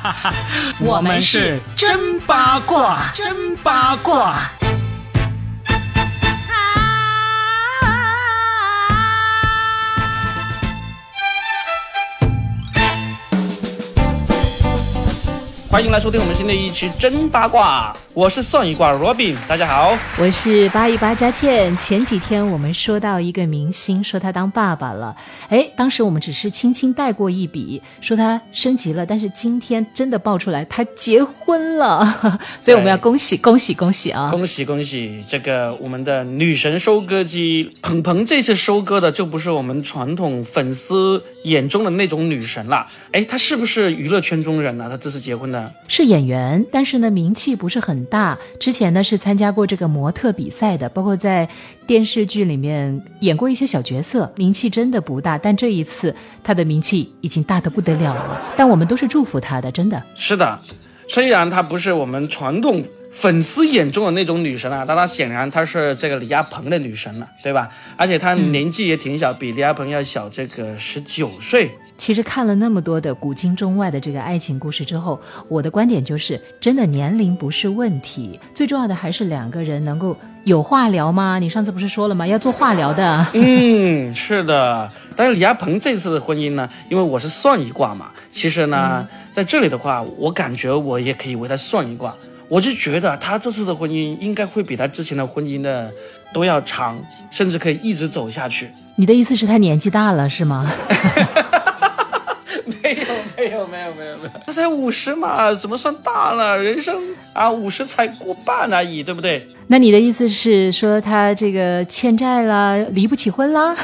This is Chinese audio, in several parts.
我们是真八卦，真八卦。欢迎来收听我们新的一期真八卦，我是算一卦 Robin，大家好，我是八一八佳倩。前几天我们说到一个明星，说他当爸爸了，哎，当时我们只是轻轻带过一笔，说他升级了，但是今天真的爆出来他结婚了，所以我们要恭喜恭喜恭喜啊！恭喜恭喜！这个我们的女神收割机鹏鹏这次收割的就不是我们传统粉丝眼中的那种女神了，哎，她是不是娱乐圈中人呢？她这次结婚的。是演员，但是呢名气不是很大。之前呢是参加过这个模特比赛的，包括在电视剧里面演过一些小角色，名气真的不大。但这一次他的名气已经大得不得了了。但我们都是祝福他的，真的是的。虽然他不是我们传统粉丝眼中的那种女神啊，但她显然她是这个李亚鹏的女神了，对吧？而且她年纪也挺小，比李亚鹏要小这个十九岁。其实看了那么多的古今中外的这个爱情故事之后，我的观点就是，真的年龄不是问题，最重要的还是两个人能够有话聊吗？你上次不是说了吗？要做化疗的。嗯，是的。但是李亚鹏这次的婚姻呢，因为我是算一卦嘛，其实呢，在这里的话，我感觉我也可以为他算一卦。我就觉得他这次的婚姻应该会比他之前的婚姻的都要长，甚至可以一直走下去。你的意思是，他年纪大了是吗？没有没有没有没有没有，他才五十嘛，怎么算大了？人生啊，五十才过半而已，对不对？那你的意思是说他这个欠债了，离不起婚了？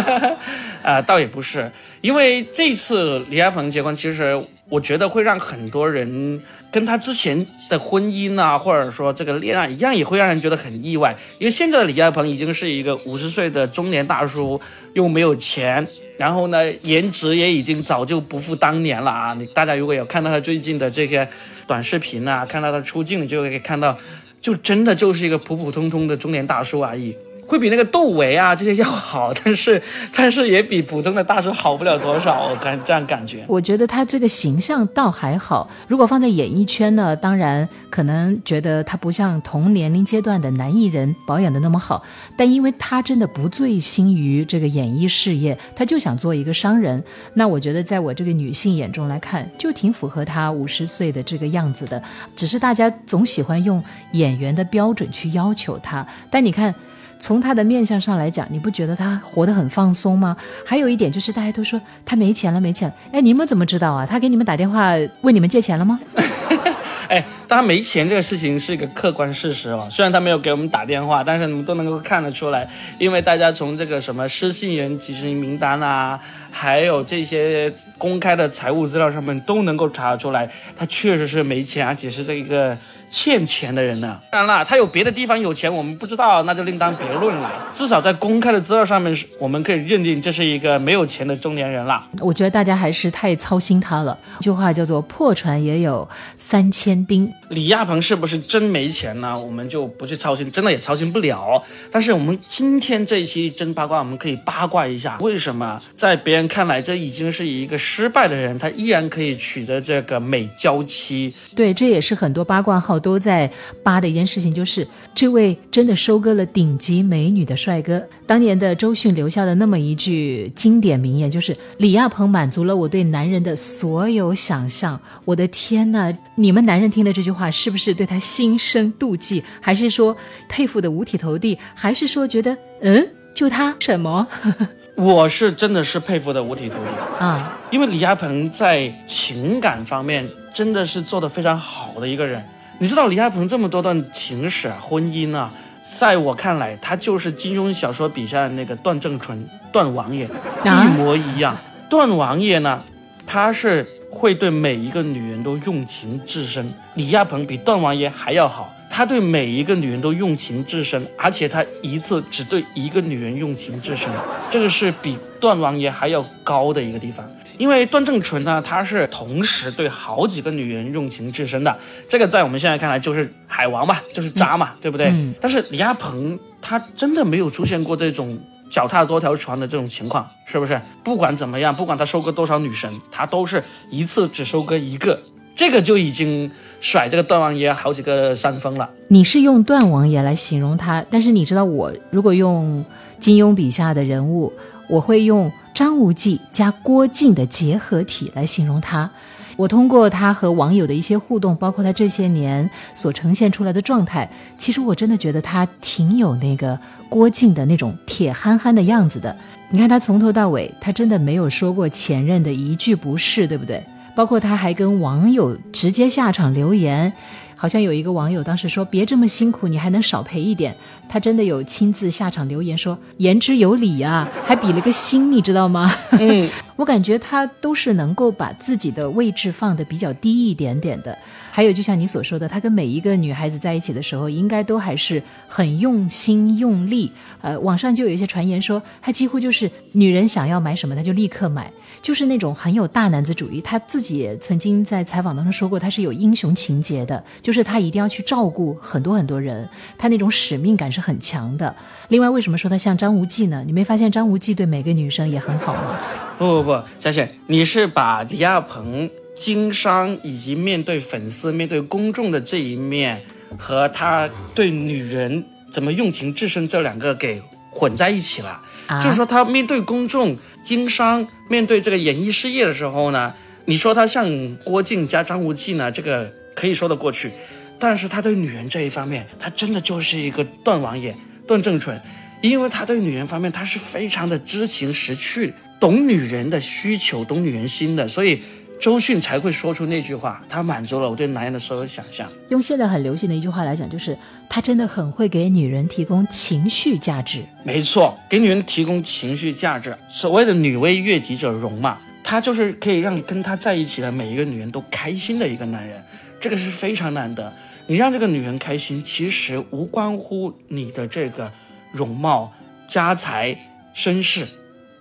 啊，倒也不是，因为这次李亚鹏结婚，其实我觉得会让很多人跟他之前的婚姻啊，或者说这个恋爱一样，也会让人觉得很意外。因为现在的李亚鹏已经是一个五十岁的中年大叔，又没有钱。然后呢，颜值也已经早就不复当年了啊！你大家如果有看到他最近的这些短视频啊，看到他出镜，就可以看到，就真的就是一个普普通通的中年大叔而已。会比那个窦唯啊这些要好，但是 但是也比普通的大叔好不了多少，我感这样感觉。我觉得他这个形象倒还好，如果放在演艺圈呢，当然可能觉得他不像同年龄阶段的男艺人保养的那么好，但因为他真的不醉心于这个演艺事业，他就想做一个商人。那我觉得在我这个女性眼中来看，就挺符合他五十岁的这个样子的。只是大家总喜欢用演员的标准去要求他，但你看。从他的面相上来讲，你不觉得他活得很放松吗？还有一点就是，大家都说他没钱了，没钱了。哎，你们怎么知道啊？他给你们打电话问你们借钱了吗？哎，他没钱这个事情是一个客观事实哦。虽然他没有给我们打电话，但是你们都能够看得出来，因为大家从这个什么失信人提示名单啊，还有这些公开的财务资料上面都能够查得出来，他确实是没钱，而且是这一个。欠钱的人呢？当然了，他有别的地方有钱，我们不知道，那就另当别论了。至少在公开的资料上面，我们可以认定这是一个没有钱的中年人了。我觉得大家还是太操心他了。一句话叫做“破船也有三千钉”。李亚鹏是不是真没钱呢？我们就不去操心，真的也操心不了。但是我们今天这一期真八卦，我们可以八卦一下，为什么在别人看来这已经是一个失败的人，他依然可以取得这个美娇妻？对，这也是很多八卦号。都在扒的一件事情，就是这位真的收割了顶级美女的帅哥。当年的周迅留下的那么一句经典名言，就是李亚鹏满足了我对男人的所有想象。我的天呐，你们男人听了这句话，是不是对他心生妒忌，还是说佩服的五体投地，还是说觉得嗯，就他什么？我是真的是佩服的五体投地啊，因为李亚鹏在情感方面真的是做的非常好的一个人。你知道李亚鹏这么多段情史啊，婚姻啊，在我看来，他就是金庸小说笔下的那个段正淳，段王爷一模一样。段王爷呢，他是会对每一个女人都用情至深，李亚鹏比段王爷还要好，他对每一个女人都用情至深，而且他一次只对一个女人用情至深，这个是比段王爷还要高的一个地方。因为段正淳呢，他是同时对好几个女人用情至深的，这个在我们现在看来就是海王嘛，就是渣嘛，对不对？但是李亚鹏他真的没有出现过这种脚踏多条船的这种情况，是不是？不管怎么样，不管他收割多少女神，他都是一次只收割一个，这个就已经甩这个段王爷好几个山峰了。你是用段王爷来形容他，但是你知道我如果用金庸笔下的人物，我会用张无忌加郭靖的结合体来形容他。我通过他和网友的一些互动，包括他这些年所呈现出来的状态，其实我真的觉得他挺有那个郭靖的那种铁憨憨的样子的。你看他从头到尾，他真的没有说过前任的一句不是，对不对？包括他还跟网友直接下场留言。好像有一个网友当时说：“别这么辛苦，你还能少赔一点。”他真的有亲自下场留言说：“言之有理啊，还比了个心，你知道吗？”嗯，我感觉他都是能够把自己的位置放的比较低一点点的。还有，就像你所说的，他跟每一个女孩子在一起的时候，应该都还是很用心用力。呃，网上就有一些传言说，他几乎就是女人想要买什么，他就立刻买，就是那种很有大男子主义。他自己也曾经在采访当中说过，他是有英雄情节的，就是他一定要去照顾很多很多人，他那种使命感是很强的。另外，为什么说他像张无忌呢？你没发现张无忌对每个女生也很好吗？不不不，小雪，你是把李亚鹏。经商以及面对粉丝、面对公众的这一面，和他对女人怎么用情至深这两个给混在一起了。就是说，他面对公众经商，面对这个演艺事业的时候呢，你说他像郭靖加张无忌呢，这个可以说得过去。但是他对女人这一方面，他真的就是一个段王爷、段正淳，因为他对女人方面，他是非常的知情识趣，懂女人的需求，懂女人心的，所以。周迅才会说出那句话，她满足了我对男人的所有想象。用现在很流行的一句话来讲，就是他真的很会给女人提供情绪价值。没错，给女人提供情绪价值，所谓的女为悦己者容嘛，他就是可以让跟他在一起的每一个女人都开心的一个男人，这个是非常难得。你让这个女人开心，其实无关乎你的这个容貌、家财、身世。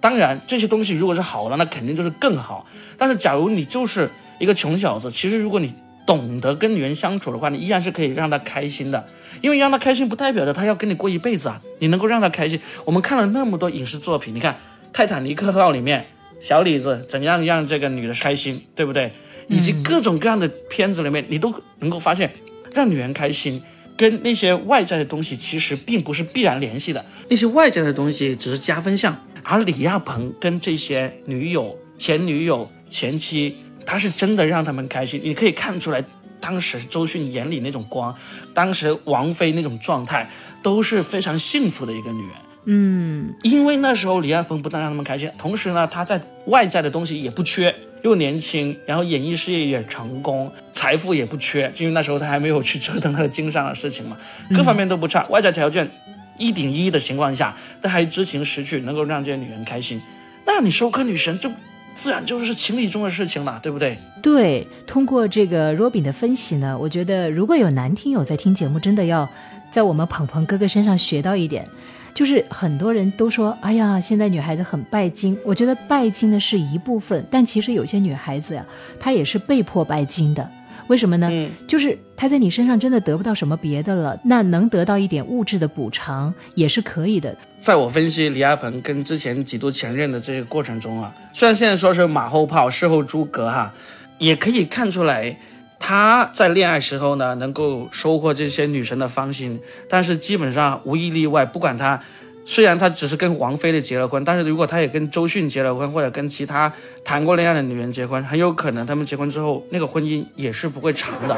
当然，这些东西如果是好的，那肯定就是更好。但是，假如你就是一个穷小子，其实如果你懂得跟女人相处的话，你依然是可以让她开心的。因为让她开心，不代表着她要跟你过一辈子啊。你能够让她开心，我们看了那么多影视作品，你看《泰坦尼克号》里面小李子怎样让这个女的开心，对不对？以及各种各样的片子里面，你都能够发现，让女人开心跟那些外在的东西其实并不是必然联系的，那些外在的东西只是加分项。而李亚鹏跟这些女友、前女友、前妻，他是真的让他们开心。你可以看出来，当时周迅眼里那种光，当时王菲那种状态，都是非常幸福的一个女人。嗯，因为那时候李亚鹏不但让他们开心，同时呢，他在外在的东西也不缺，又年轻，然后演艺事业也成功，财富也不缺，因为那时候他还没有去折腾他的经商的事情嘛，各方面都不差，外在条件。一顶一的情况下，他还知情识趣，能够让这些女人开心，那你收割女神，这自然就是情理中的事情了，对不对？对，通过这个 Robin 的分析呢，我觉得如果有男听友在听节目，真的要在我们鹏鹏哥哥身上学到一点，就是很多人都说，哎呀，现在女孩子很拜金，我觉得拜金的是一部分，但其实有些女孩子呀，她也是被迫拜金的。为什么呢？就是他在你身上真的得不到什么别的了，那能得到一点物质的补偿也是可以的。在我分析李亚鹏跟之前几度前任的这个过程中啊，虽然现在说是马后炮、事后诸葛哈，也可以看出来他在恋爱时候呢能够收获这些女神的芳心，但是基本上无一例外，不管他。虽然他只是跟王菲的结了婚，但是如果他也跟周迅结了婚，或者跟其他谈过恋爱的女人结婚，很有可能他们结婚之后那个婚姻也是不会长的。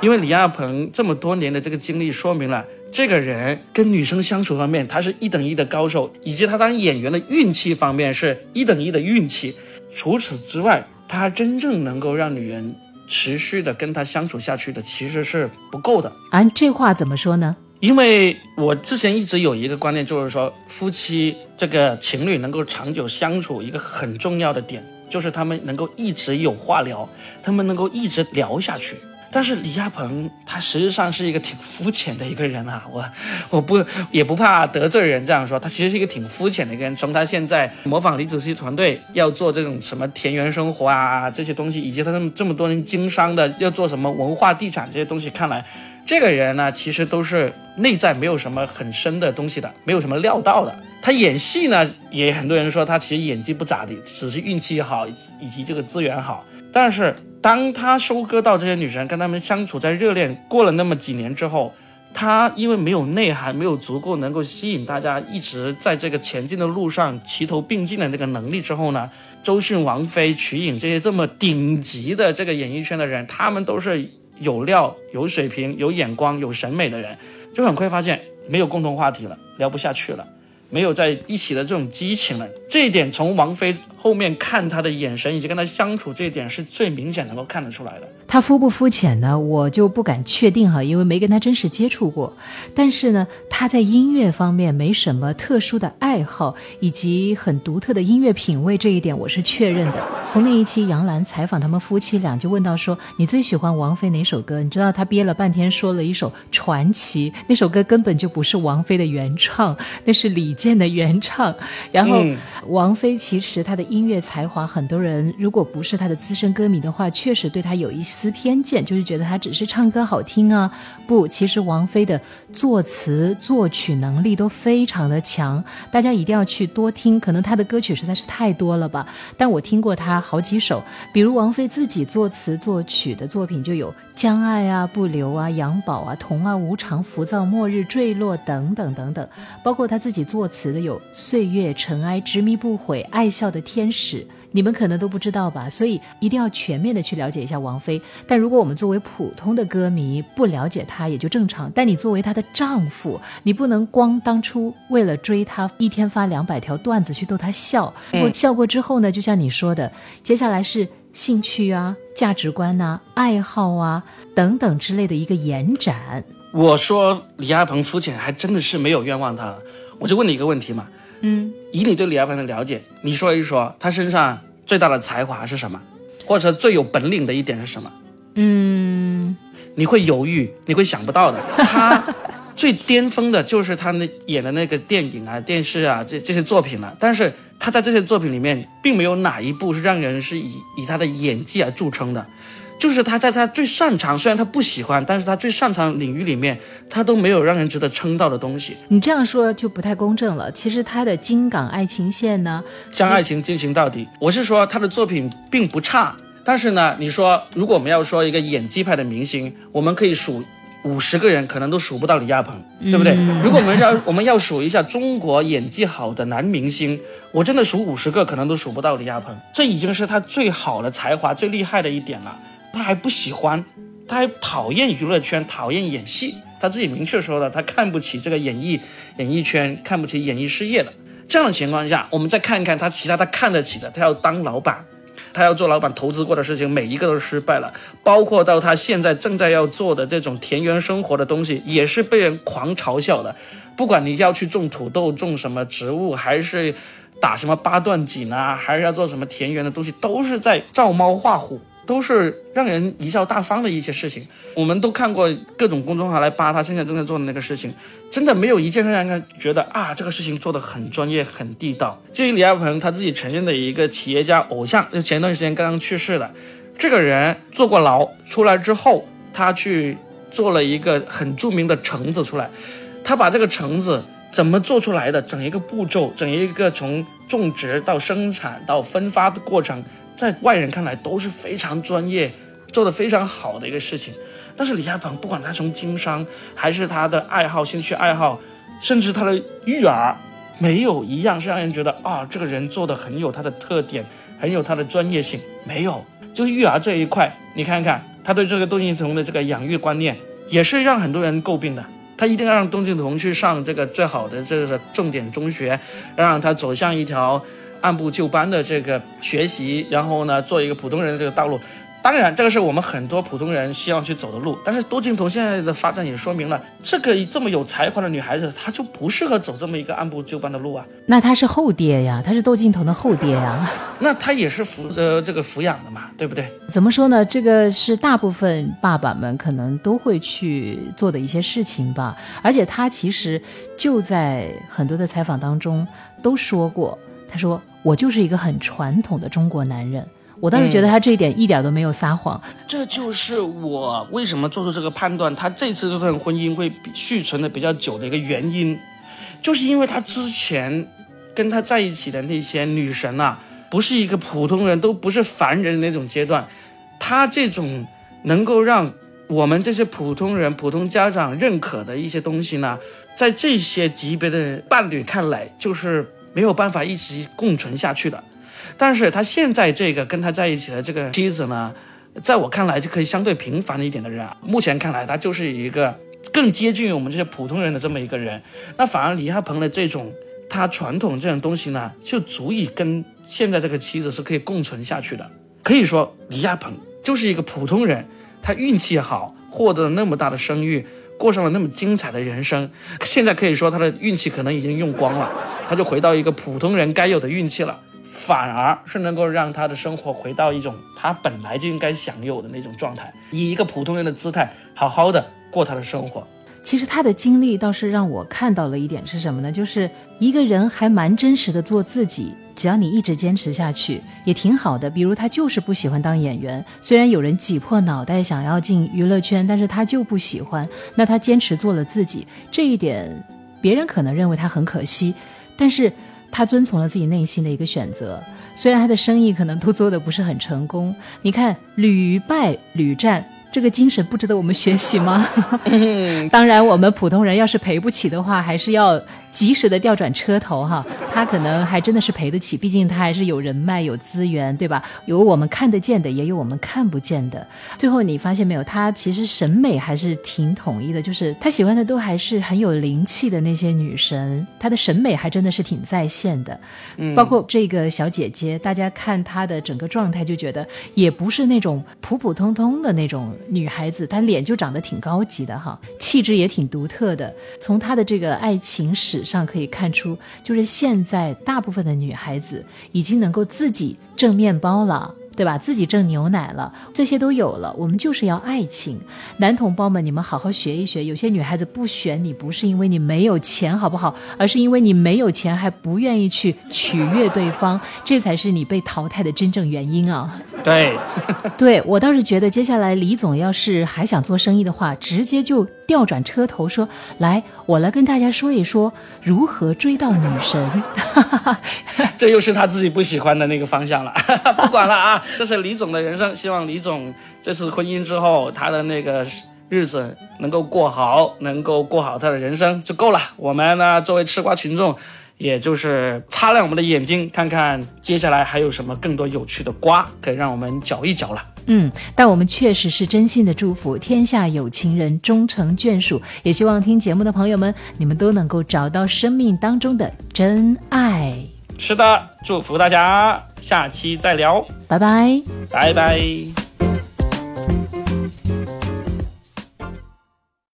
因为李亚鹏这么多年的这个经历，说明了这个人跟女生相处方面，他是一等一的高手，以及他当演员的运气方面是一等一的运气。除此之外，他真正能够让女人持续的跟他相处下去的，其实是不够的。啊，这话怎么说呢？因为我之前一直有一个观念，就是说夫妻这个情侣能够长久相处，一个很重要的点就是他们能够一直有话聊，他们能够一直聊下去。但是李亚鹏他实际上是一个挺肤浅的一个人啊，我我不也不怕得罪人这样说，他其实是一个挺肤浅的一个人。从他现在模仿李子柒团队要做这种什么田园生活啊这些东西，以及他这么这么多人经商的要做什么文化地产这些东西，看来。这个人呢，其实都是内在没有什么很深的东西的，没有什么料到的。他演戏呢，也很多人说他其实演技不咋地，只是运气好以及这个资源好。但是当他收割到这些女生，跟他们相处在热恋过了那么几年之后，他因为没有内涵，没有足够能够吸引大家一直在这个前进的路上齐头并进的这个能力之后呢，周迅、王菲、瞿颖这些这么顶级的这个演艺圈的人，他们都是有料、有水平、有眼光、有审美的人，就很快发现没有共同话题了，聊不下去了。没有在一起的这种激情了，这一点从王菲后面看他的眼神以及跟他相处这一点是最明显能够看得出来的。他肤不肤浅呢？我就不敢确定哈，因为没跟他真实接触过。但是呢，他在音乐方面没什么特殊的爱好，以及很独特的音乐品味，这一点我是确认的。从那一期杨澜采访他们夫妻俩，就问到说：“你最喜欢王菲哪首歌？”你知道他憋了半天说了一首《传奇》，那首歌根本就不是王菲的原唱，那是李健的原唱。然后王菲其实她的音乐才华，很多人如果不是她的资深歌迷的话，确实对她有一些。词偏见就是觉得她只是唱歌好听啊，不，其实王菲的作词作曲能力都非常的强，大家一定要去多听。可能她的歌曲实在是太多了吧，但我听过她好几首，比如王菲自己作词作曲的作品就有《将爱啊不留啊》《杨宝啊》《童啊无常》《浮躁末日》《坠落》等等等等，包括她自己作词的有《岁月尘埃》《执迷不悔》《爱笑的天使》。你们可能都不知道吧，所以一定要全面的去了解一下王菲。但如果我们作为普通的歌迷不了解她也就正常。但你作为她的丈夫，你不能光当初为了追她一天发两百条段子去逗她笑。我笑过之后呢，就像你说的，接下来是兴趣啊、价值观呐、爱好啊等等之类的一个延展。我说李亚鹏肤浅，还真的是没有冤枉他。我就问你一个问题嘛。嗯，以你对李亚鹏的了解，你说一说他身上最大的才华是什么，或者最有本领的一点是什么？嗯，你会犹豫，你会想不到的。他最巅峰的就是他那演的那个电影啊、电视啊这这些作品了。但是他在这些作品里面，并没有哪一部是让人是以以他的演技而著称的。就是他在他最擅长，虽然他不喜欢，但是他最擅长领域里面，他都没有让人值得称道的东西。你这样说就不太公正了。其实他的金港爱情线呢，将爱情进行到底。我是说他的作品并不差，但是呢，你说如果我们要说一个演技派的明星，我们可以数五十个人，可能都数不到李亚鹏，对不对？如果我们要我们要数一下中国演技好的男明星，我真的数五十个，可能都数不到李亚鹏。这已经是他最好的才华、最厉害的一点了。他还不喜欢，他还讨厌娱乐圈，讨厌演戏。他自己明确说了，他看不起这个演艺演艺圈，看不起演艺事业的。这样的情况下，我们再看看他其他他看得起的，他要当老板，他要做老板投资过的事情，每一个都失败了。包括到他现在正在要做的这种田园生活的东西，也是被人狂嘲笑的。不管你要去种土豆，种什么植物，还是打什么八段锦啊，还是要做什么田园的东西，都是在照猫画虎。都是让人贻笑大方的一些事情，我们都看过各种公众号来扒他现在正在做的那个事情，真的没有一件事让人觉得啊，这个事情做的很专业、很地道。至于李亚鹏他自己承认的一个企业家偶像，就前段时间刚刚去世的这个人，坐过牢出来之后，他去做了一个很著名的橙子出来，他把这个橙子怎么做出来的，整一个步骤，整一个从种植到生产到分发的过程。在外人看来都是非常专业、做的非常好的一个事情，但是李亚鹏不管他从经商还是他的爱好、兴趣爱好，甚至他的育儿，没有一样是让人觉得啊，这个人做的很有他的特点，很有他的专业性。没有，就育儿这一块，你看看他对这个窦靖童的这个养育观念，也是让很多人诟病的。他一定要让窦靖童去上这个最好的这个重点中学，让他走向一条。按部就班的这个学习，然后呢，做一个普通人的这个道路。当然，这个是我们很多普通人希望去走的路。但是，窦靖童现在的发展也说明了，这个这么有才华的女孩子，她就不适合走这么一个按部就班的路啊。那她是后爹呀，她是窦靖童的后爹呀。那她也是抚呃这个抚养的嘛，对不对？怎么说呢？这个是大部分爸爸们可能都会去做的一些事情吧。而且，他其实就在很多的采访当中都说过。他说：“我就是一个很传统的中国男人。”我当时觉得他这一点一点都没有撒谎。这就是我为什么做出这个判断，他这次这段婚姻会续存的比较久的一个原因。就是因为他之前跟他在一起的那些女神啊，不是一个普通人，都不是凡人的那种阶段。他这种能够让我们这些普通人、普通家长认可的一些东西呢，在这些级别的伴侣看来，就是没有办法一直共存下去的。但是他现在这个跟他在一起的这个妻子呢，在我看来就可以相对平凡一点的人啊。目前看来，他就是一个更接近于我们这些普通人的这么一个人。那反而李亚鹏的这种他传统这种东西呢，就足以跟现在这个妻子是可以共存下去的。可以说，李亚鹏就是一个普通人，他运气好，获得了那么大的声誉，过上了那么精彩的人生。现在可以说他的运气可能已经用光了，他就回到一个普通人该有的运气了。反而是能够让他的生活回到一种他本来就应该享有的那种状态，以一个普通人的姿态，好好的过他的生活。其实他的经历倒是让我看到了一点是什么呢？就是一个人还蛮真实的做自己，只要你一直坚持下去，也挺好的。比如他就是不喜欢当演员，虽然有人挤破脑袋想要进娱乐圈，但是他就不喜欢。那他坚持做了自己，这一点别人可能认为他很可惜，但是。他遵从了自己内心的一个选择，虽然他的生意可能都做得不是很成功。你看，屡败屡战。这个精神不值得我们学习吗？当然，我们普通人要是赔不起的话，还是要及时的调转车头哈。他可能还真的是赔得起，毕竟他还是有人脉、有资源，对吧？有我们看得见的，也有我们看不见的。最后你发现没有，他其实审美还是挺统一的，就是他喜欢的都还是很有灵气的那些女神，他的审美还真的是挺在线的。嗯，包括这个小姐姐，大家看她的整个状态就觉得也不是那种普普通通的那种。女孩子，她脸就长得挺高级的哈，气质也挺独特的。从她的这个爱情史上可以看出，就是现在大部分的女孩子已经能够自己挣面包了。对吧？自己挣牛奶了，这些都有了。我们就是要爱情，男同胞们，你们好好学一学。有些女孩子不选你，不是因为你没有钱，好不好？而是因为你没有钱，还不愿意去取悦对方，这才是你被淘汰的真正原因啊！对，对我倒是觉得，接下来李总要是还想做生意的话，直接就调转车头说：“来，我来跟大家说一说如何追到女神。”这又是他自己不喜欢的那个方向了，不管了啊。这是李总的人生，希望李总这次婚姻之后，他的那个日子能够过好，能够过好他的人生就够了。我们呢，作为吃瓜群众，也就是擦亮我们的眼睛，看看接下来还有什么更多有趣的瓜可以让我们嚼一嚼了。嗯，但我们确实是真心的祝福天下有情人终成眷属，也希望听节目的朋友们，你们都能够找到生命当中的真爱。是的，祝福大家，下期再聊，拜拜，拜拜。